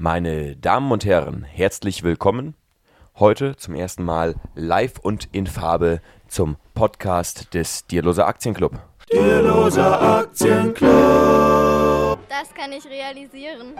Meine Damen und Herren, herzlich willkommen. Heute zum ersten Mal live und in Farbe zum Podcast des Dierloser Aktienclub. Dierloser Aktienclub. Das kann ich realisieren.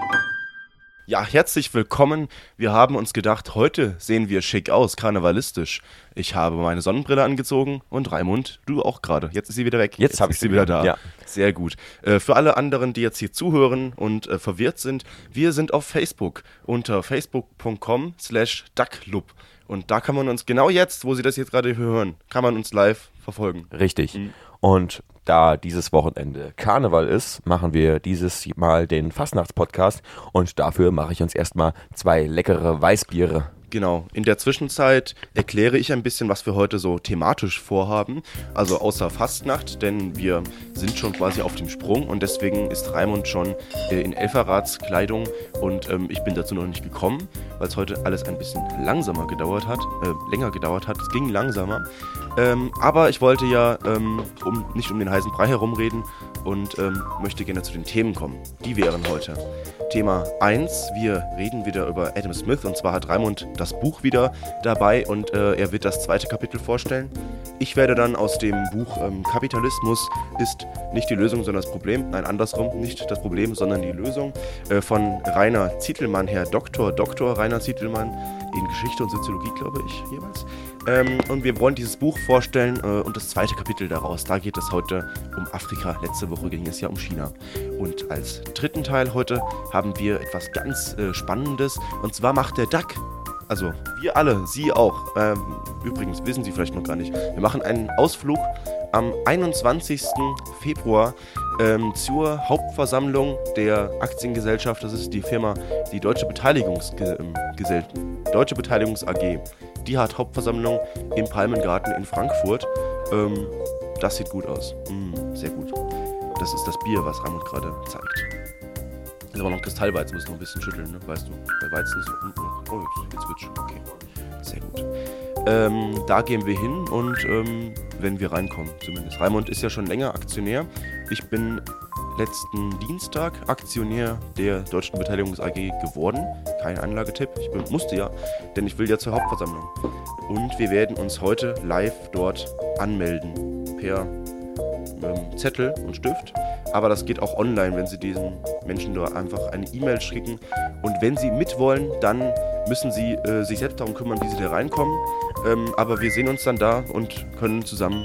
Ja, herzlich willkommen. Wir haben uns gedacht, heute sehen wir schick aus, karnevalistisch. Ich habe meine Sonnenbrille angezogen und Raimund, du auch gerade. Jetzt ist sie wieder weg. Jetzt, habe ich sie wieder da. Ja. Sehr gut. Äh, für alle anderen, die jetzt hier zuhören und äh, verwirrt sind, wir sind auf Facebook unter facebook.com slash ducklub. Und da kann man uns genau jetzt, wo Sie das jetzt gerade hören, kann man uns live verfolgen. Richtig. Mhm. Und da dieses Wochenende Karneval ist, machen wir dieses Mal den Fastnachtspodcast und dafür mache ich uns erstmal zwei leckere Weißbiere. Genau. In der Zwischenzeit erkläre ich ein bisschen, was wir heute so thematisch vorhaben. Also außer Fastnacht, denn wir sind schon quasi auf dem Sprung und deswegen ist Raimund schon äh, in Elferratskleidung und ähm, ich bin dazu noch nicht gekommen, weil es heute alles ein bisschen langsamer gedauert hat, äh, länger gedauert hat. Es ging langsamer. Ähm, aber ich wollte ja ähm, um, nicht um den heißen Brei herumreden und ähm, möchte gerne zu den Themen kommen. Die wären heute Thema 1. Wir reden wieder über Adam Smith und zwar hat Raimund das Buch wieder dabei und äh, er wird das zweite Kapitel vorstellen. Ich werde dann aus dem Buch ähm, Kapitalismus ist nicht die Lösung, sondern das Problem, nein, andersrum, nicht das Problem, sondern die Lösung, äh, von Rainer Zietelmann, Herr Doktor, Doktor Rainer Zietelmann in Geschichte und Soziologie, glaube ich, jeweils. Ähm, und wir wollen dieses Buch vorstellen äh, und das zweite Kapitel daraus. Da geht es heute um Afrika. Letzte Woche ging es ja um China. Und als dritten Teil heute haben wir etwas ganz äh, Spannendes. Und zwar macht der Duck also wir alle, Sie auch. Ähm, übrigens wissen Sie vielleicht noch gar nicht. Wir machen einen Ausflug am 21. Februar ähm, zur Hauptversammlung der Aktiengesellschaft. Das ist die Firma, die Deutsche Beteiligungsgesellschaft, ähm, Deutsche Beteiligungs AG. Die hat Hauptversammlung im Palmengarten in Frankfurt. Ähm, das sieht gut aus. Mm, sehr gut. Das ist das Bier, was Ramon gerade zeigt. Das ist aber noch Kristallweizen, muss noch ein bisschen schütteln, ne? weißt du. Bei Weizen ist unten noch. Oh, jetzt wird's schon. Okay. Sehr gut. Ähm, da gehen wir hin und ähm, wenn wir reinkommen, zumindest. Raimund ist ja schon länger Aktionär. Ich bin letzten Dienstag Aktionär der Deutschen Beteiligungs AG geworden. Kein Anlagetipp, ich bin, musste ja, denn ich will ja zur Hauptversammlung. Und wir werden uns heute live dort anmelden per ähm, Zettel und Stift. Aber das geht auch online, wenn Sie diesen Menschen dort einfach eine E-Mail schicken. Und wenn Sie mitwollen, dann müssen Sie äh, sich selbst darum kümmern, wie Sie da reinkommen. Ähm, aber wir sehen uns dann da und können zusammen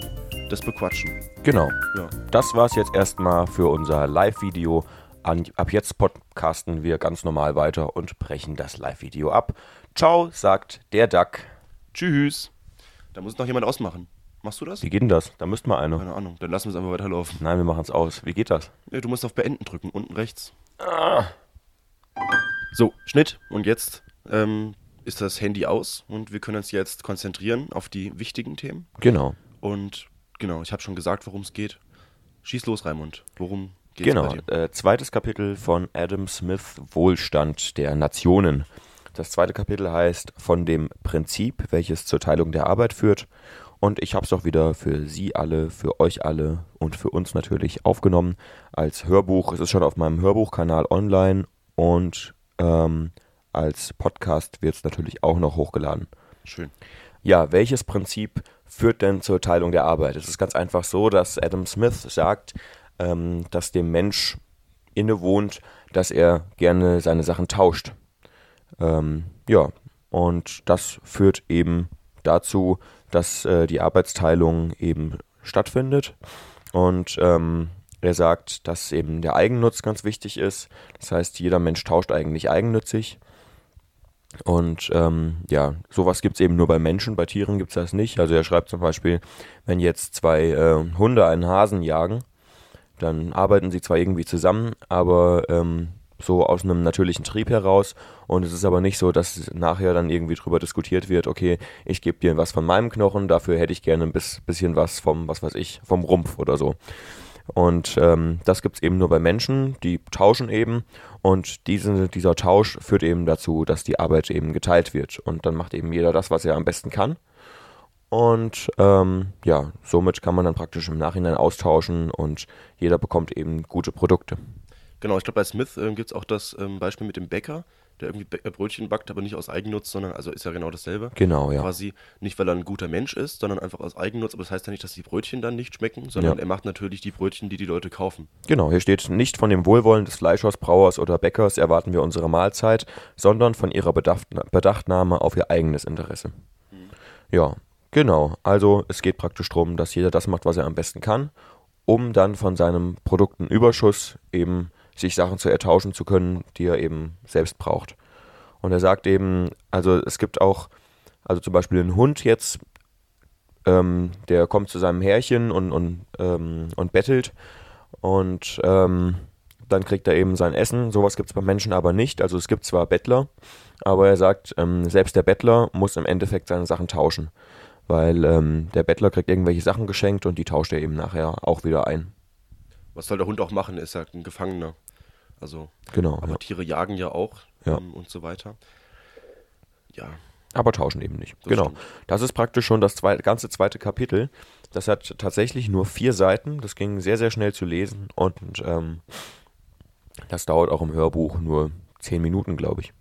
das bequatschen. Genau. Ja. Das war es jetzt erstmal für unser Live-Video. Ab jetzt podcasten wir ganz normal weiter und brechen das Live-Video ab. Ciao, sagt der Duck. Tschüss. Da muss noch jemand ausmachen. Machst du das? Wie geht denn das? Da müsste mal einer. Keine Ahnung. Dann lassen wir es einfach weiterlaufen. Nein, wir machen es aus. Wie geht das? Ja, du musst auf Beenden drücken, unten rechts. Ah. So, Schnitt. Und jetzt ähm, ist das Handy aus und wir können uns jetzt konzentrieren auf die wichtigen Themen. Genau. Und genau, ich habe schon gesagt, worum es geht. Schieß los, Raimund. Worum geht es? Genau. Äh, zweites Kapitel von Adam Smith Wohlstand der Nationen. Das zweite Kapitel heißt von dem Prinzip, welches zur Teilung der Arbeit führt. Und ich habe es auch wieder für Sie alle, für euch alle und für uns natürlich aufgenommen als Hörbuch. Es ist schon auf meinem Hörbuchkanal online und ähm, als Podcast wird es natürlich auch noch hochgeladen. Schön. Ja, welches Prinzip führt denn zur Teilung der Arbeit? Es ist ganz einfach so, dass Adam Smith sagt, ähm, dass dem Mensch innewohnt, dass er gerne seine Sachen tauscht. Ähm, ja, und das führt eben dazu, dass äh, die Arbeitsteilung eben stattfindet. Und ähm, er sagt, dass eben der Eigennutz ganz wichtig ist. Das heißt, jeder Mensch tauscht eigentlich eigennützig. Und ähm, ja, sowas gibt es eben nur bei Menschen, bei Tieren gibt es das nicht. Also er schreibt zum Beispiel, wenn jetzt zwei äh, Hunde einen Hasen jagen, dann arbeiten sie zwar irgendwie zusammen, aber ähm, so aus einem natürlichen Trieb heraus. Und es ist aber nicht so, dass nachher dann irgendwie drüber diskutiert wird, okay, ich gebe dir was von meinem Knochen, dafür hätte ich gerne ein bisschen was vom, was weiß ich, vom Rumpf oder so. Und ähm, das gibt es eben nur bei Menschen, die tauschen eben. Und diese, dieser Tausch führt eben dazu, dass die Arbeit eben geteilt wird. Und dann macht eben jeder das, was er am besten kann. Und ähm, ja, somit kann man dann praktisch im Nachhinein austauschen und jeder bekommt eben gute Produkte. Genau, ich glaube, bei Smith ähm, gibt es auch das ähm, Beispiel mit dem Bäcker, der irgendwie äh, Brötchen backt, aber nicht aus Eigennutz, sondern, also ist ja genau dasselbe. Genau, ja. Quasi nicht, weil er ein guter Mensch ist, sondern einfach aus Eigennutz. Aber das heißt ja nicht, dass die Brötchen dann nicht schmecken, sondern Ja. er macht natürlich die Brötchen, die die Leute kaufen. Genau, hier steht nicht von dem Wohlwollen des Fleischers, Brauers oder Bäckers erwarten wir unsere Mahlzeit, sondern von ihrer Bedacht- Bedachtnahme auf ihr eigenes Interesse. Ja, genau. Also es geht praktisch darum, dass jeder das macht, was er am besten kann, um dann von seinem Produktenüberschuss eben sich Sachen zu ertauschen zu können, die er eben selbst braucht. Und er sagt eben, also es gibt auch, also zum Beispiel ein Hund jetzt, ähm, der kommt zu seinem Herrchen und, und, ähm, und bettelt und ähm, dann kriegt er eben sein Essen. Sowas gibt es beim Menschen aber nicht. Also es gibt zwar Bettler, aber er sagt, ähm, selbst der Bettler muss im Endeffekt seine Sachen tauschen. Weil ähm, der Bettler kriegt irgendwelche Sachen geschenkt und die tauscht er eben nachher auch wieder ein. Was soll der Hund auch machen? Er ist ja ein Gefangener. Also, Genau. aber Ja. Tiere jagen ja auch Ja. ähm, und so weiter. Ja, Aber tauschen eben nicht. Das genau. stimmt. Das ist praktisch schon das zweite, ganze zweite Kapitel. Das hat tatsächlich nur vier Seiten. Das ging sehr, sehr schnell zu lesen und ähm, das dauert auch im Hörbuch nur zehn Minuten, glaube ich.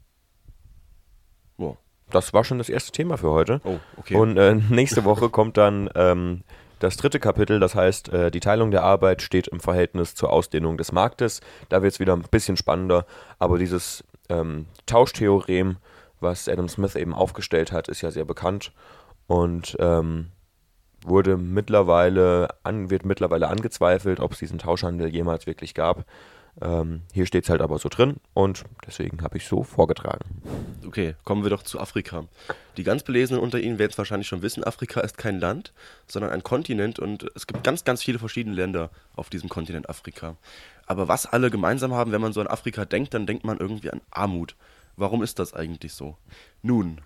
wow. Das war schon das erste Thema für heute. Oh, okay. Und äh, nächste Woche kommt dann ähm, das dritte Kapitel, das heißt, äh, die Teilung der Arbeit steht im Verhältnis zur Ausdehnung des Marktes. Da wird es wieder ein bisschen spannender, aber dieses ähm, Tauschtheorem, was Adam Smith eben aufgestellt hat, ist ja sehr bekannt und ähm, wurde mittlerweile an, wird mittlerweile angezweifelt, ob es diesen Tauschhandel jemals wirklich gab. Ähm, hier steht es halt aber so drin und deswegen habe ich so vorgetragen. Okay, kommen wir doch zu Afrika. Die ganz Belesenen unter Ihnen werden es wahrscheinlich schon wissen, Afrika ist kein Land, sondern ein Kontinent und es gibt ganz, ganz viele verschiedene Länder auf diesem Kontinent Afrika. Aber was alle gemeinsam haben, wenn man so an Afrika denkt, dann denkt man irgendwie an Armut. Warum ist das eigentlich so? Nun,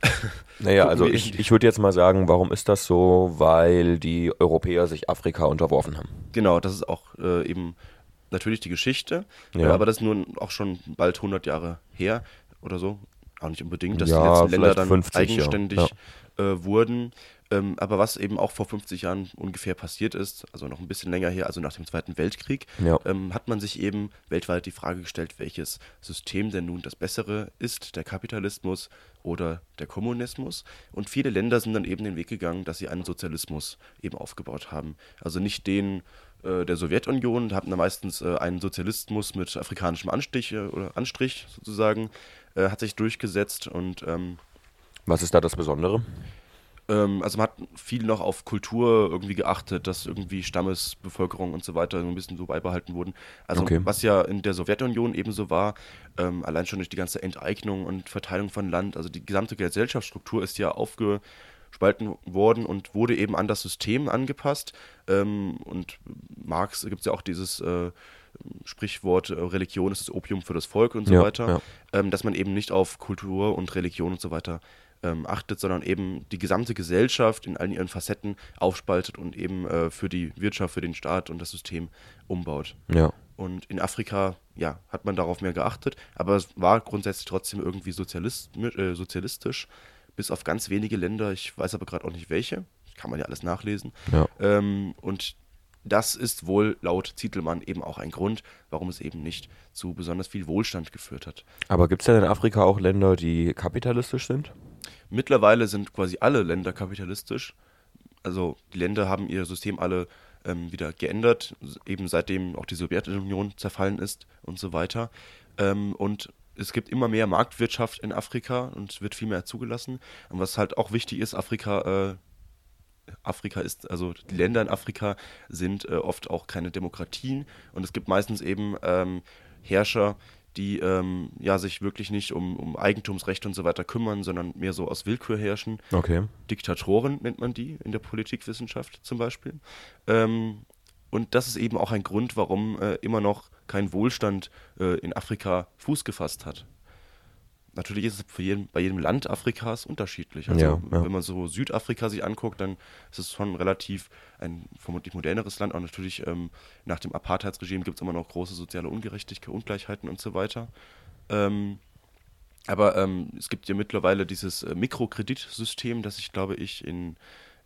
Naja, also ich, ich würde jetzt mal sagen, warum ist das so? Weil die Europäer sich Afrika unterworfen haben. genau, das ist auch äh, eben natürlich die Geschichte, Ja. aber das ist nun auch schon bald 100 Jahre her oder so. Auch nicht unbedingt, dass Ja, die letzten Länder dann 50, ja. eigenständig Äh, wurden. Ähm, aber was eben auch vor 50 Jahren ungefähr passiert ist, also noch ein bisschen länger her, also nach dem Zweiten Weltkrieg, Ja. ähm, hat man sich eben weltweit die Frage gestellt, welches System denn nun das bessere ist, der Kapitalismus oder der Kommunismus. Und viele Länder sind dann eben den Weg gegangen, dass sie einen Sozialismus eben aufgebaut haben. Also nicht den der Sowjetunion, hatten da meistens äh, einen Sozialismus mit afrikanischem Anstich äh, oder Anstrich sozusagen, äh, hat sich durchgesetzt und ähm, Was ist da das Besondere? ähm, also man hat viel noch auf Kultur irgendwie geachtet, dass irgendwie Stammesbevölkerung und so weiter so ein bisschen so beibehalten wurden. Also Okay. was ja in der Sowjetunion ebenso war, ähm, allein schon durch die ganze Enteignung und Verteilung von Land, also die gesamte Gesellschaftsstruktur ist ja aufgespalten worden und wurde eben an das System angepasst. Ähm, und Marx gibt es ja auch dieses äh, Sprichwort, äh, Religion ist das Opium für das Volk und so Ja, weiter, ja. ähm, dass man eben nicht auf Kultur und Religion und so weiter ähm, achtet, sondern eben die gesamte Gesellschaft in allen ihren Facetten aufspaltet und eben äh, für die Wirtschaft, für den Staat und das System umbaut. Ja. Und in Afrika, ja, hat man darauf mehr geachtet, aber es war grundsätzlich trotzdem irgendwie sozialist, äh, sozialistisch, bis auf ganz wenige Länder, ich weiß aber gerade auch nicht welche, kann man ja alles nachlesen. Ja. Ähm, und das ist wohl laut Zietelmann eben auch ein Grund, warum es eben nicht zu besonders viel Wohlstand geführt hat. Aber gibt es denn in Afrika auch Länder, die kapitalistisch sind? Mittlerweile sind quasi alle Länder kapitalistisch. Also die Länder haben ihr System alle ähm, wieder geändert, eben seitdem auch die Sowjetunion zerfallen ist und so weiter. Ähm, und es gibt immer mehr Marktwirtschaft in Afrika und wird viel mehr zugelassen. Und was halt auch wichtig ist, Afrika, äh, Afrika ist, also die Länder in Afrika sind äh, oft auch keine Demokratien und es gibt meistens eben ähm, Herrscher, die ähm, ja sich wirklich nicht um, um Eigentumsrechte und so weiter kümmern, sondern mehr so aus Willkür herrschen. Okay. Diktatoren nennt man die in der Politikwissenschaft zum Beispiel. Ähm, und das ist eben auch ein Grund, warum äh, immer noch kein Wohlstand äh, in Afrika Fuß gefasst hat. Natürlich ist es jeden, bei jedem Land Afrikas unterschiedlich. Also Ja, ja. wenn man so Südafrika sich anguckt, dann ist es schon relativ ein vermutlich moderneres Land. Und natürlich ähm, nach dem Apartheidsregime gibt es immer noch große soziale Ungerechtigkeit, Ungleichheiten und so weiter. Ähm, aber ähm, es gibt ja mittlerweile dieses äh, Mikrokreditsystem, das sich, glaube ich, in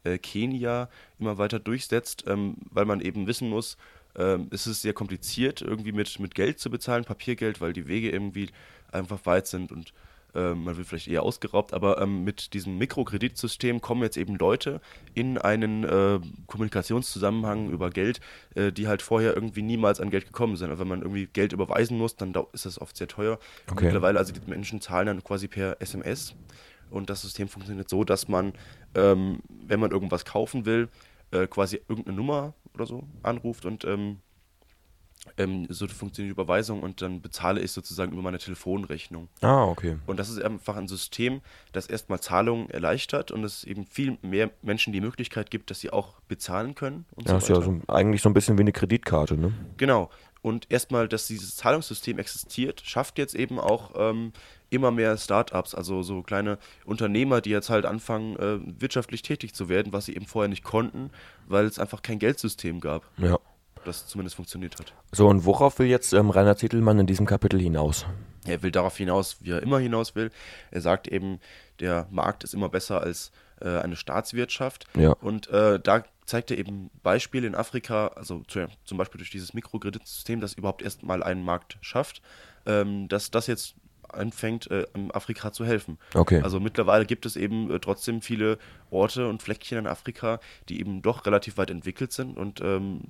äh, Kenia immer weiter durchsetzt, ähm, weil man eben wissen muss, ähm, ist es sehr kompliziert, irgendwie mit, mit Geld zu bezahlen, Papiergeld, weil die Wege irgendwie einfach weit sind und ähm, man wird vielleicht eher ausgeraubt, aber ähm, mit diesem Mikrokreditsystem kommen jetzt eben Leute in einen äh, Kommunikationszusammenhang über Geld, äh, die halt vorher irgendwie niemals an Geld gekommen sind. Also wenn man irgendwie Geld überweisen muss, dann ist das oft sehr teuer. Okay. Mittlerweile, also die Menschen zahlen dann quasi per SMS und das System funktioniert so, dass man, ähm, wenn man irgendwas kaufen will, äh, quasi irgendeine Nummer oder so anruft und ähm, ähm, so funktioniert die Überweisung und dann bezahle ich sozusagen über meine Telefonrechnung. Ah, okay. Und das ist einfach ein System, das erstmal Zahlungen erleichtert und es eben viel mehr Menschen die Möglichkeit gibt, dass sie auch bezahlen können. Und Ja, so ist ja so, eigentlich so ein bisschen wie eine Kreditkarte, ne? Genau. Und erstmal, dass dieses Zahlungssystem existiert, schafft jetzt eben auch ähm, immer mehr Startups, also so kleine Unternehmer, die jetzt halt anfangen, äh, wirtschaftlich tätig zu werden, was sie eben vorher nicht konnten, weil es einfach kein Geldsystem gab, Ja. das zumindest funktioniert hat. So, und worauf will jetzt ähm, Rainer Zittelmann in diesem Kapitel hinaus? Er will darauf hinaus, wie er immer hinaus will. Er sagt eben, der Markt ist immer besser als äh, eine Staatswirtschaft. Ja. Und äh, da zeigt er eben Beispiele in Afrika, also zu, zum Beispiel durch dieses Mikrokreditsystem, das überhaupt erst mal einen Markt schafft, ähm, dass das jetzt anfängt, äh, Afrika zu helfen. Okay. Also mittlerweile gibt es eben äh, trotzdem viele Orte und Fleckchen in Afrika, die eben doch relativ weit entwickelt sind und ähm,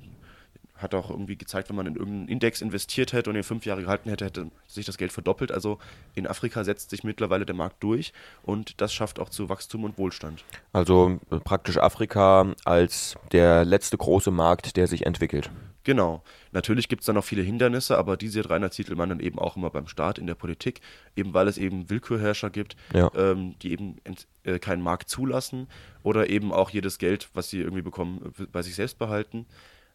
hat auch irgendwie gezeigt, wenn man in irgendeinen Index investiert hätte und ihn fünf Jahre gehalten hätte, hätte sich das Geld verdoppelt. Also in Afrika setzt sich mittlerweile der Markt durch und das schafft auch zu Wachstum und Wohlstand. Also äh, praktisch Afrika als der letzte große Markt, der sich entwickelt. Genau. Natürlich gibt es da noch viele Hindernisse, aber die sieht Rainer Zietelmann dann eben auch immer beim Staat in der Politik, eben weil es eben Willkürherrscher gibt, Ja. ähm, die eben ent, äh, keinen Markt zulassen oder eben auch jedes Geld, was sie irgendwie bekommen, bei sich selbst behalten.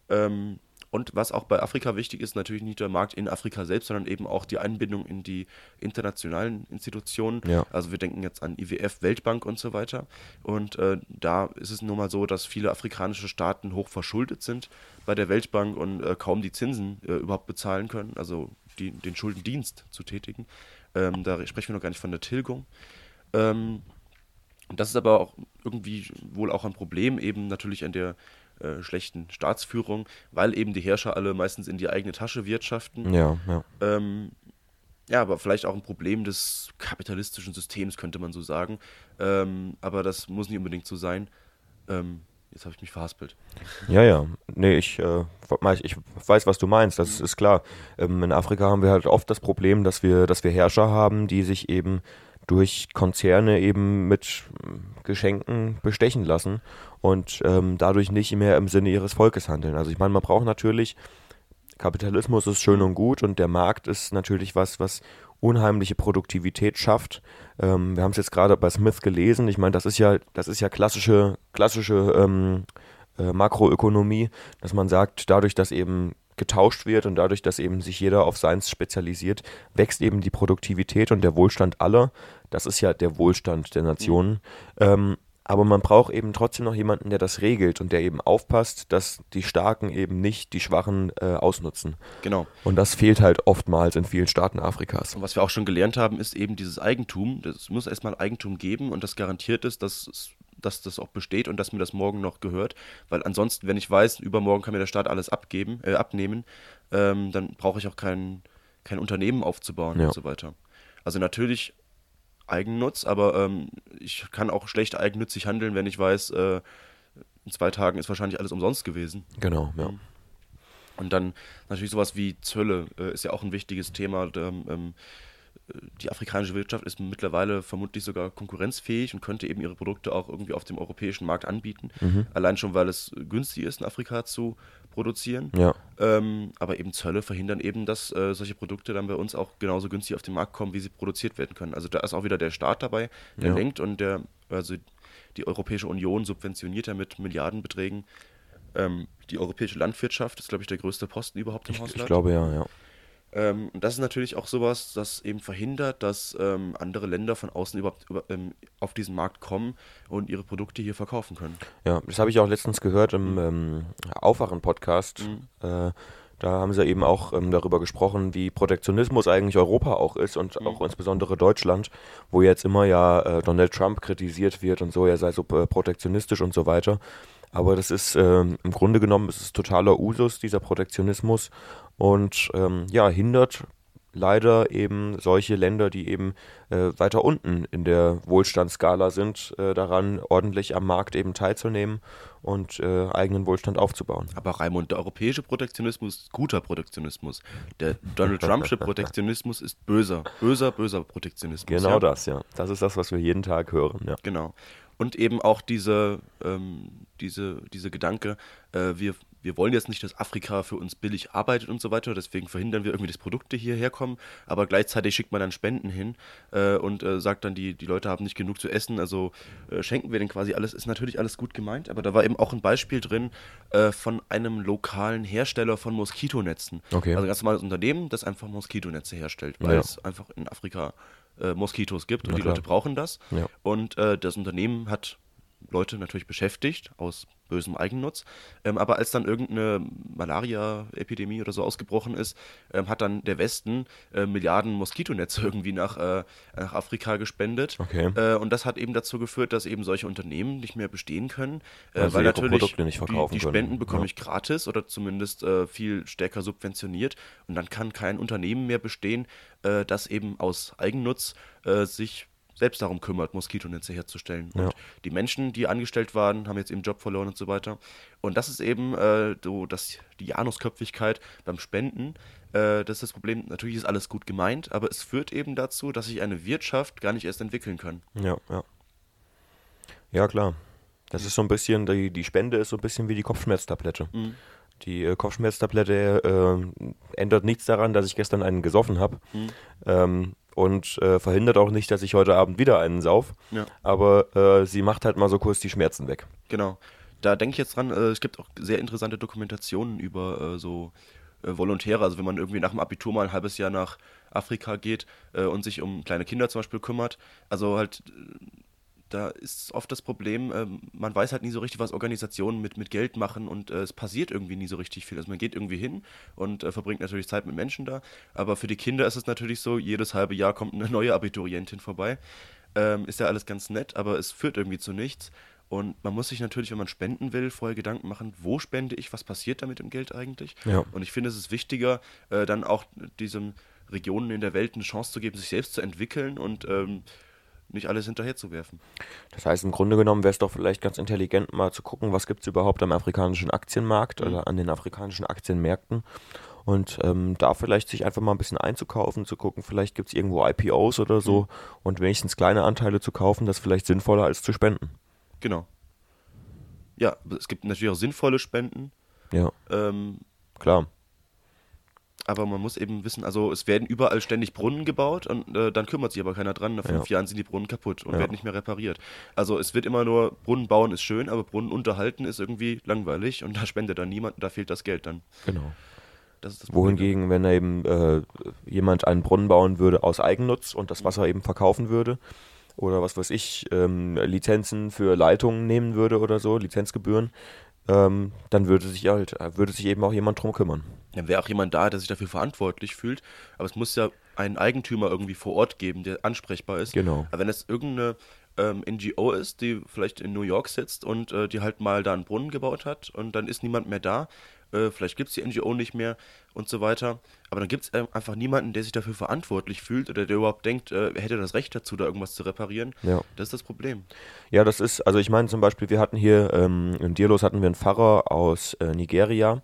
Ähm, und was auch bei Afrika wichtig ist, natürlich nicht der Markt in Afrika selbst, sondern eben auch die Einbindung in die internationalen Institutionen. Ja. Also wir denken jetzt an IWF, Weltbank und so weiter. Und äh, da ist es nun mal so, dass viele afrikanische Staaten hoch verschuldet sind bei der Weltbank und äh, kaum die Zinsen äh, überhaupt bezahlen können, also die, den Schuldendienst zu tätigen. Ähm, da sprechen wir noch gar nicht von der Tilgung. Ähm, das ist aber auch irgendwie wohl auch ein Problem, eben natürlich an der äh, schlechten Staatsführung, weil eben die Herrscher alle meistens in die eigene Tasche wirtschaften. Ja, ja. Ähm, ja, aber vielleicht auch ein Problem des kapitalistischen Systems, könnte man so sagen. Ähm, aber das muss nicht unbedingt so sein. Ähm, jetzt habe ich mich verhaspelt. Ja, ja. Nee, ich, äh, weiß- ich weiß, was du meinst. Das ist klar. Ähm, in Afrika haben wir halt oft das Problem, dass wir, dass wir Herrscher haben, die sich eben durch Konzerne eben mit Geschenken bestechen lassen und ähm, dadurch nicht mehr im Sinne ihres Volkes handeln. Also ich meine, man braucht natürlich, Kapitalismus ist schön und gut und der Markt ist natürlich was, was unheimliche Produktivität schafft. Ähm, wir haben es jetzt gerade bei Smith gelesen. Ich meine, das ist ja, das ist ja klassische, klassische ähm, äh, Makroökonomie, dass man sagt, dadurch, dass eben getauscht wird und dadurch, dass eben sich jeder auf seins spezialisiert, wächst eben die Produktivität und der Wohlstand aller. Das ist ja der Wohlstand der Nationen. Ähm, aber man braucht eben trotzdem noch jemanden, der das regelt und der eben aufpasst, dass die Starken eben nicht die Schwachen äh, ausnutzen. Genau. Und das fehlt halt oftmals in vielen Staaten Afrikas. Und was wir auch schon gelernt haben, ist eben dieses Eigentum. Es muss erstmal Eigentum geben und das garantiert ist, dass, es- dass das auch besteht und dass mir das morgen noch gehört. Weil ansonsten, wenn ich weiß, übermorgen kann mir der Staat alles abgeben, äh, abnehmen, ähm, dann brauche ich auch kein, kein Unternehmen aufzubauen Ja. und so weiter. Also natürlich Eigennutz, aber ähm, ich kann auch schlecht eigennützig handeln, wenn ich weiß, äh, in zwei Tagen ist wahrscheinlich alles umsonst gewesen. Genau, ja. Und dann natürlich sowas wie Zölle äh, ist ja auch ein wichtiges Thema. Ähm, äh, die afrikanische Wirtschaft ist mittlerweile vermutlich sogar konkurrenzfähig und könnte eben ihre Produkte auch irgendwie auf dem europäischen Markt anbieten. Allein schon, weil es günstig ist, in Afrika zu produzieren. Ja. Ähm, aber eben Zölle verhindern eben, dass äh, solche Produkte dann bei uns auch genauso günstig auf den Markt kommen, wie sie produziert werden können. Also da ist auch wieder der Staat dabei, der Ja. lenkt und der, also die Europäische Union subventioniert ja mit Milliardenbeträgen ähm, die europäische Landwirtschaft. Ist, glaube ich, der größte Posten überhaupt im Ich, Haushalt. ich glaube ja, ja. Ähm, und das ist natürlich auch sowas, das eben verhindert, dass ähm, andere Länder von außen überhaupt über, ähm, auf diesen Markt kommen und ihre Produkte hier verkaufen können. Ja, das habe ich auch letztens gehört im ähm, Aufwachen-Podcast. Äh, Da haben sie eben auch ähm, darüber gesprochen, wie Protektionismus eigentlich Europa auch ist und mhm. auch insbesondere Deutschland, wo jetzt immer ja äh, Donald Trump kritisiert wird und so, er sei so äh, protektionistisch und so weiter. Aber das ist ähm, im Grunde genommen ist es totaler Usus, dieser Protektionismus und ähm, ja, hindert leider eben solche Länder, die eben äh, weiter unten in der Wohlstandsskala sind, äh, daran ordentlich am Markt eben teilzunehmen und äh, eigenen Wohlstand aufzubauen. Aber Raimund, der europäische Protektionismus ist guter Protektionismus. Der Donald Trumpsche Protektionismus ist böser, böser, böser Protektionismus. Genau ja? das, ja. Das ist das, was wir jeden Tag hören. Ja. Genau. Und eben auch diese, ähm, diese, diese Gedanke, äh, wir wir wollen jetzt nicht, dass Afrika für uns billig arbeitet und so weiter, deswegen verhindern wir irgendwie, dass Produkte hierher kommen, aber gleichzeitig schickt man dann Spenden hin äh, und äh, sagt dann, die, die Leute haben nicht genug zu essen, also äh, schenken wir denen quasi alles, ist natürlich alles gut gemeint, aber da war eben auch ein Beispiel drin äh, von einem lokalen Hersteller von Moskitonetzen. Okay. Also ein ganz normales Unternehmen, das einfach Moskitonetze herstellt, weil ja. es einfach in Afrika äh, Moskitos gibt und Na die klar. Leute brauchen das. Ja. Und äh, das Unternehmen hat Leute natürlich beschäftigt aus bösem Eigennutz. Ähm, aber als dann irgendeine Malaria-Epidemie oder so ausgebrochen ist, ähm, hat dann der Westen äh, Milliarden Moskitonetze irgendwie nach, äh, nach Afrika gespendet. Okay. Äh, und das hat eben dazu geführt, dass eben solche Unternehmen nicht mehr bestehen können, also weil natürlich die, die, Spenden bekomme ja. ich gratis oder zumindest äh, viel stärker subventioniert. Und dann kann kein Unternehmen mehr bestehen, äh, das eben aus Eigennutz sich selbst darum kümmert, Moskitonetze herzustellen. Ja. Und die Menschen, die angestellt waren, haben jetzt ihren Job verloren und so weiter. Und das ist eben äh, so, dass die Janusköpfigkeit beim Spenden, äh, das ist das Problem. Natürlich ist alles gut gemeint, aber es führt eben dazu, dass sich eine Wirtschaft gar nicht erst entwickeln kann. Ja, ja. Ja, klar. Das ist so ein bisschen, die, die Spende ist so ein bisschen wie die Kopfschmerztablette. Mhm. Die äh, Kopfschmerztablette äh, ändert nichts daran, dass ich gestern einen gesoffen habe. Mhm. Ähm, und äh, verhindert auch nicht, dass ich heute Abend wieder einen sauf. Ja. Aber äh, sie macht halt mal so kurz die Schmerzen weg. Genau. Da denke ich jetzt dran, äh, es gibt auch sehr interessante Dokumentationen über äh, so äh, Volontäre. Also wenn man irgendwie nach dem Abitur mal ein halbes Jahr nach Afrika geht äh, und sich um kleine Kinder zum Beispiel kümmert. Also halt da ist oft das Problem, äh, man weiß halt nie so richtig, was Organisationen mit, mit Geld machen und äh, es passiert irgendwie nie so richtig viel. Also man geht irgendwie hin und äh, verbringt natürlich Zeit mit Menschen da, aber für die Kinder ist es natürlich so, jedes halbe Jahr kommt eine neue Abiturientin vorbei. Ähm, ist ja alles ganz nett, aber es führt irgendwie zu nichts. Und man muss sich natürlich, wenn man spenden will, vorher Gedanken machen, wo spende ich, was passiert damit im Geld eigentlich. Ja. Und ich finde, es ist wichtiger, äh, dann auch diesen Regionen in der Welt eine Chance zu geben, sich selbst zu entwickeln und ähm, nicht alles hinterherzuwerfen. Das heißt, im Grunde genommen wäre es doch vielleicht ganz intelligent, mal zu gucken, was gibt es überhaupt am afrikanischen Aktienmarkt mhm. oder an den afrikanischen Aktienmärkten und ähm, da vielleicht sich einfach mal ein bisschen einzukaufen, zu gucken, vielleicht gibt es irgendwo IPOs oder so mhm. und wenigstens kleine Anteile zu kaufen, das ist vielleicht sinnvoller als zu spenden. Genau. Ja, es gibt natürlich auch sinnvolle Spenden. Ja. Ähm, Klar aber man muss eben wissen, also es werden überall ständig Brunnen gebaut und äh, dann kümmert sich aber keiner dran. Nach fünf ja. Jahren sind die Brunnen kaputt und ja. werden nicht mehr repariert. Also es wird immer nur, Brunnen bauen ist schön, aber Brunnen unterhalten ist irgendwie langweilig und da spendet dann niemand und da fehlt das Geld dann. Genau. Wohingegen, wenn er eben äh, jemand einen Brunnen bauen würde aus Eigennutz und das Wasser eben verkaufen würde, oder was weiß ich, ähm, Lizenzen für Leitungen nehmen würde oder so, Lizenzgebühren, ähm, dann würde sich halt, würde sich eben auch jemand drum kümmern. Dann wäre auch jemand da, der sich dafür verantwortlich fühlt. Aber es muss ja einen Eigentümer irgendwie vor Ort geben, der ansprechbar ist. Genau. Aber wenn es irgendeine ähm, NGO ist, die vielleicht in New York sitzt und äh, die halt mal da einen Brunnen gebaut hat und dann ist niemand mehr da, äh, vielleicht gibt es die NGO nicht mehr und so weiter. Aber dann gibt es äh, einfach niemanden, der sich dafür verantwortlich fühlt oder der überhaupt denkt, äh, er hätte das Recht dazu, da irgendwas zu reparieren. Ja. Das ist das Problem. Ja, das ist, also ich meine zum Beispiel, wir hatten hier ähm, in Dirlos hatten wir einen Pfarrer aus äh, Nigeria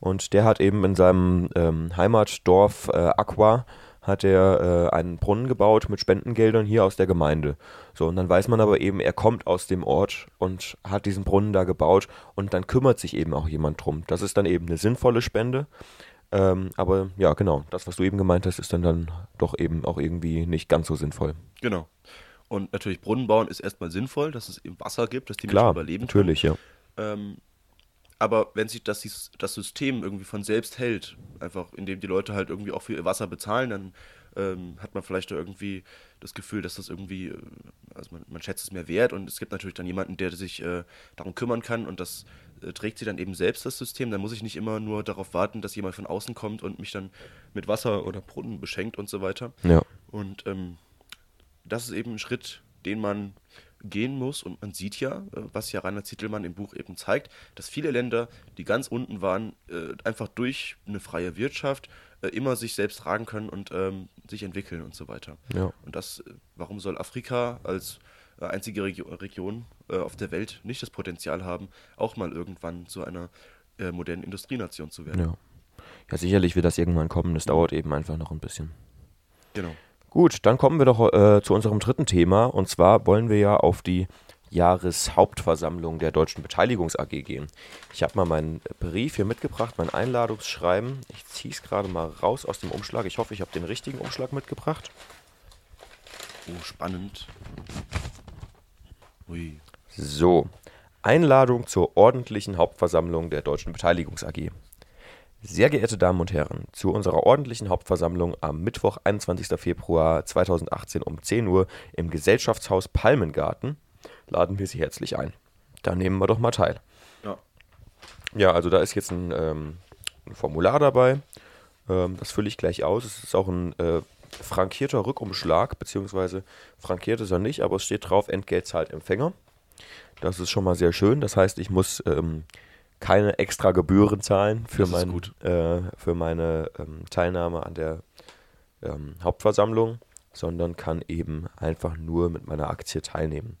und der hat eben in seinem ähm, Heimatdorf äh, Aqua hat er äh, einen Brunnen gebaut mit Spendengeldern hier aus der Gemeinde. So, und dann weiß man aber eben, er kommt aus dem Ort und hat diesen Brunnen da gebaut und dann kümmert sich eben auch jemand drum. Das ist dann eben eine sinnvolle Spende. Ähm, aber ja, genau, das, was du eben gemeint hast, ist dann, dann doch eben auch irgendwie nicht ganz so sinnvoll. Genau. Und natürlich Brunnen bauen ist erstmal sinnvoll, dass es eben Wasser gibt, dass die Klar, Menschen überleben natürlich, können. ja. Ähm, aber wenn sich das, das System irgendwie von selbst hält, einfach indem die Leute halt irgendwie auch für ihr Wasser bezahlen, dann ähm, hat man vielleicht irgendwie das Gefühl, dass das irgendwie, äh, also man, man, schätzt es mehr wert und es gibt natürlich dann jemanden, der sich äh, darum kümmern kann und das äh, trägt sie dann eben selbst das System. Dann muss ich nicht immer nur darauf warten, dass jemand von außen kommt und mich dann mit Wasser oder Brunnen beschenkt und so weiter. Ja. Und ähm, das ist eben ein Schritt, den man gehen muss. Und man sieht ja, äh, was ja Rainer Zittelmann im Buch eben zeigt, dass viele Länder, die ganz unten waren, äh, einfach durch eine freie Wirtschaft äh, immer sich selbst tragen können und ähm, sich entwickeln und so weiter. Ja. Und das, warum soll Afrika als einzige Regio Region auf der Welt nicht das Potenzial haben, auch mal irgendwann zu einer modernen Industrienation zu werden? Ja. ja, sicherlich wird das irgendwann kommen. Das dauert eben einfach noch ein bisschen. Genau. Gut, dann kommen wir doch äh, zu unserem dritten Thema. Und zwar wollen wir ja auf die Jahreshauptversammlung der Deutschen Beteiligungs AG gehen. Ich habe mal meinen Brief hier mitgebracht, mein Einladungsschreiben. Ich ziehe es gerade mal raus aus dem Umschlag. Ich hoffe, ich habe den richtigen Umschlag mitgebracht. Oh, spannend. Ui. So, Einladung zur ordentlichen Hauptversammlung der Deutschen Beteiligungs AG. Sehr geehrte Damen und Herren, zu unserer ordentlichen Hauptversammlung am Mittwoch, 21. Februar 2018 um 10 Uhr im Gesellschaftshaus Palmengarten laden wir Sie herzlich ein. Da nehmen wir doch mal teil. Ja, ja also da ist jetzt ein, ähm, ein Formular dabei. Ähm, das fülle ich gleich aus. Es ist auch ein äh, frankierter Rückumschlag, beziehungsweise frankiert ist er nicht, aber es steht drauf, Entgelt zahlt Empfänger. Das ist schon mal sehr schön. Das heißt, ich muss ähm, keine extra Gebühren zahlen für, mein, äh, für meine ähm, Teilnahme an der ähm, Hauptversammlung, sondern kann eben einfach nur mit meiner Aktie teilnehmen.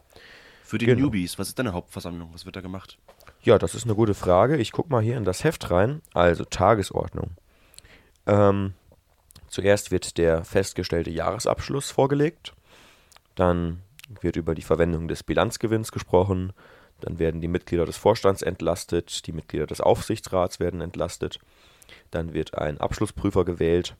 Für die genau. Newbies, was ist deine Hauptversammlung? Was wird da gemacht? Ja, das ist eine gute Frage. Ich gucke mal hier in das Heft rein. Also Tagesordnung. Ähm, zuerst wird der festgestellte Jahresabschluss vorgelegt. Dann wird über die Verwendung des Bilanzgewinns gesprochen. Dann werden die Mitglieder des Vorstands entlastet, die Mitglieder des Aufsichtsrats werden entlastet. Dann wird ein Abschlussprüfer gewählt.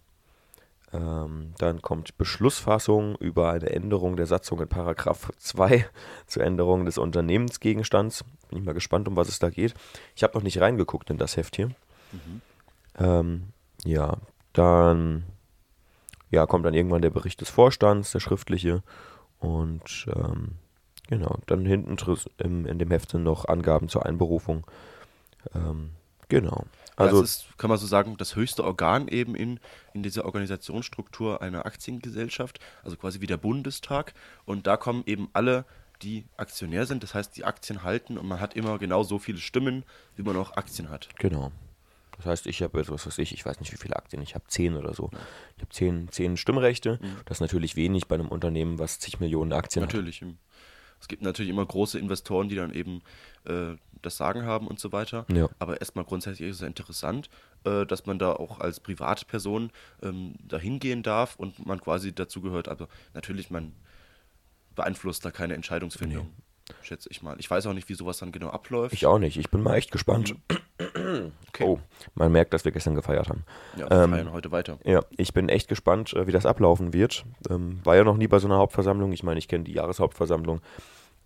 Ähm, dann kommt Beschlussfassung über eine Änderung der Satzung in Paragraph 2 zur Änderung des Unternehmensgegenstands. Bin ich mal gespannt, um was es da geht. Ich habe noch nicht reingeguckt in das Heft hier. Mhm. Ähm, ja, dann ja, kommt dann irgendwann der Bericht des Vorstands, der schriftliche. Und ähm, Genau, dann hinten im, in dem Heft sind noch Angaben zur Einberufung. Ähm, genau. Also das ist, kann man so sagen, das höchste Organ eben in, in dieser Organisationsstruktur einer Aktiengesellschaft, also quasi wie der Bundestag. Und da kommen eben alle, die Aktionär sind, das heißt, die Aktien halten und man hat immer genau so viele Stimmen, wie man auch Aktien hat. Genau. Das heißt, ich habe was weiß ich, ich weiß nicht, wie viele Aktien, ich habe zehn oder so. Ich habe zehn, zehn Stimmrechte. Mhm. Das ist natürlich wenig bei einem Unternehmen, was zig Millionen Aktien natürlich. hat. Natürlich. Es gibt natürlich immer große Investoren, die dann eben äh, das Sagen haben und so weiter. Ja. Aber erstmal grundsätzlich ist es interessant, äh, dass man da auch als Privatperson ähm, dahin gehen darf und man quasi dazu gehört. Also natürlich, man beeinflusst da keine Entscheidungsfindung. Nee schätze ich mal. Ich weiß auch nicht, wie sowas dann genau abläuft. Ich auch nicht. Ich bin mal echt gespannt. Okay. Oh, man merkt, dass wir gestern gefeiert haben. Ja, wir ähm, feiern heute weiter. Ja, ich bin echt gespannt, äh, wie das ablaufen wird. Ähm, war ja noch nie bei so einer Hauptversammlung. Ich meine, ich kenne die Jahreshauptversammlung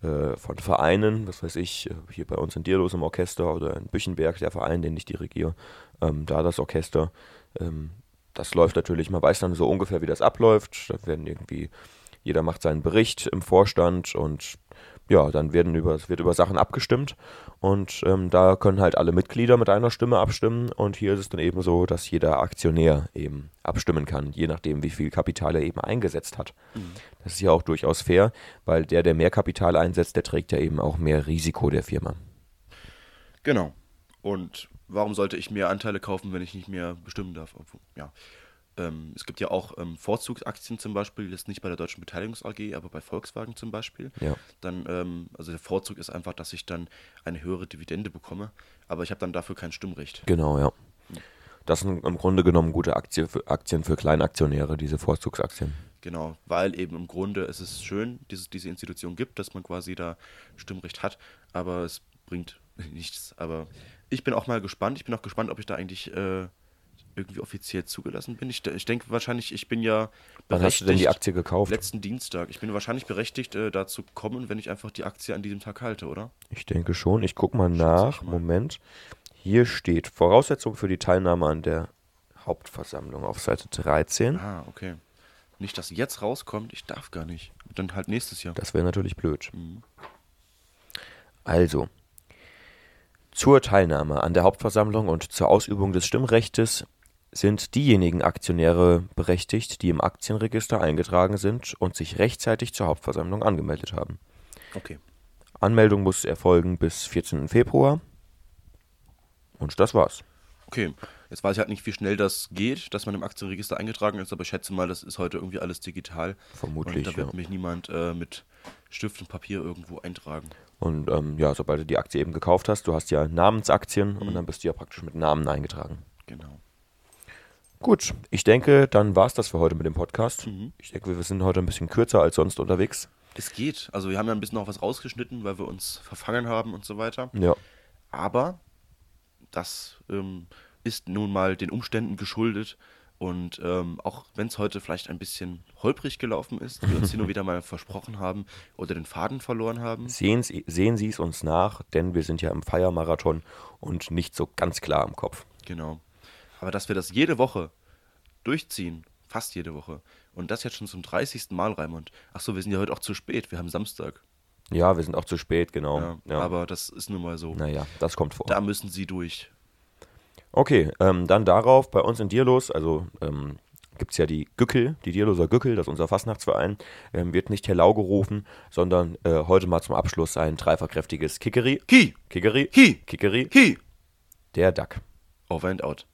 äh, von Vereinen, was weiß ich, äh, hier bei uns in Dierlos im Orchester oder in Büchenberg, der Verein, den ich dirigiere, ähm, da das Orchester. Ähm, das läuft natürlich, man weiß dann so ungefähr, wie das abläuft. Da werden irgendwie, jeder macht seinen Bericht im Vorstand und ja, dann werden über, wird über Sachen abgestimmt und ähm, da können halt alle Mitglieder mit einer Stimme abstimmen und hier ist es dann eben so, dass jeder Aktionär eben abstimmen kann, je nachdem, wie viel Kapital er eben eingesetzt hat. Mhm. Das ist ja auch durchaus fair, weil der, der mehr Kapital einsetzt, der trägt ja eben auch mehr Risiko der Firma. Genau. Und warum sollte ich mehr Anteile kaufen, wenn ich nicht mehr bestimmen darf? Ja, ähm, es gibt ja auch ähm, Vorzugsaktien zum Beispiel, jetzt nicht bei der Deutschen Beteiligungs AG, aber bei Volkswagen zum Beispiel. Ja. Dann, ähm, also der Vorzug ist einfach, dass ich dann eine höhere Dividende bekomme, aber ich habe dann dafür kein Stimmrecht. Genau, ja. Das sind im Grunde genommen gute Aktie für, Aktien für Kleinaktionäre, diese Vorzugsaktien. Genau, weil eben im Grunde es ist schön, dass es diese Institution gibt, dass man quasi da Stimmrecht hat, aber es bringt nichts. Aber ich bin auch mal gespannt. Ich bin auch gespannt, ob ich da eigentlich äh, irgendwie offiziell zugelassen bin. Ich, ich denke wahrscheinlich, ich bin ja Wann hast du denn die Aktie gekauft? Letzten Dienstag. Ich bin wahrscheinlich berechtigt, äh, da zu kommen, wenn ich einfach die Aktie an diesem Tag halte, oder? Ich denke schon. Ich gucke mal nach. Mal. Moment. Hier steht Voraussetzung für die Teilnahme an der Hauptversammlung auf Seite 13. Ah, okay. Nicht, dass jetzt rauskommt, ich darf gar nicht. Dann halt nächstes Jahr. Das wäre natürlich blöd. Also, zur Teilnahme an der Hauptversammlung und zur Ausübung des Stimmrechtes sind diejenigen Aktionäre berechtigt, die im Aktienregister eingetragen sind und sich rechtzeitig zur Hauptversammlung angemeldet haben. Okay. Anmeldung muss erfolgen bis 14. Februar. Und das war's. Okay. Jetzt weiß ich halt nicht, wie schnell das geht, dass man im Aktienregister eingetragen ist, aber ich schätze mal, das ist heute irgendwie alles digital. Vermutlich, Und da wird ja. mich niemand äh, mit Stift und Papier irgendwo eintragen. Und ähm, ja, sobald du die Aktie eben gekauft hast, du hast ja Namensaktien und dann bist du ja praktisch mit Namen eingetragen. Genau. Gut, ich denke, dann war's das für heute mit dem Podcast. Ich denke, wir sind heute ein bisschen kürzer als sonst unterwegs. Es geht. Also wir haben ja ein bisschen noch was rausgeschnitten, weil wir uns verfangen haben und so weiter. Ja, Aber das ähm, ist nun mal den Umständen geschuldet. Und ähm, auch wenn es heute vielleicht ein bisschen holprig gelaufen ist, wir uns hier nur wieder mal versprochen haben oder den Faden verloren haben, sehen, Sie- sehen Sie es uns nach, denn wir sind ja im Feiermarathon und nicht so ganz klar im Kopf. genau. Aber dass wir das jede Woche durchziehen, fast jede Woche, und das jetzt schon zum 30. Mal, Raimund. Ach so, wir sind ja heute auch zu spät, wir haben Samstag. Ja, wir sind auch zu spät, genau. Ja, Ja, Aber das ist nun mal so. naja, das kommt vor. Da müssen Sie durch. Okay, ähm, dann darauf bei uns in Dierlos, also ähm, gibt es ja die Gückel, die Dierloser Gückel, das ist unser Fastnachtsverein, ähm, wird nicht Hellau gerufen, sondern äh, heute mal zum Abschluss ein dreifachkräftiges Kickeri. Hi! Kickeri. Hi! Kickeri. Hi! Der Duck. Over and out.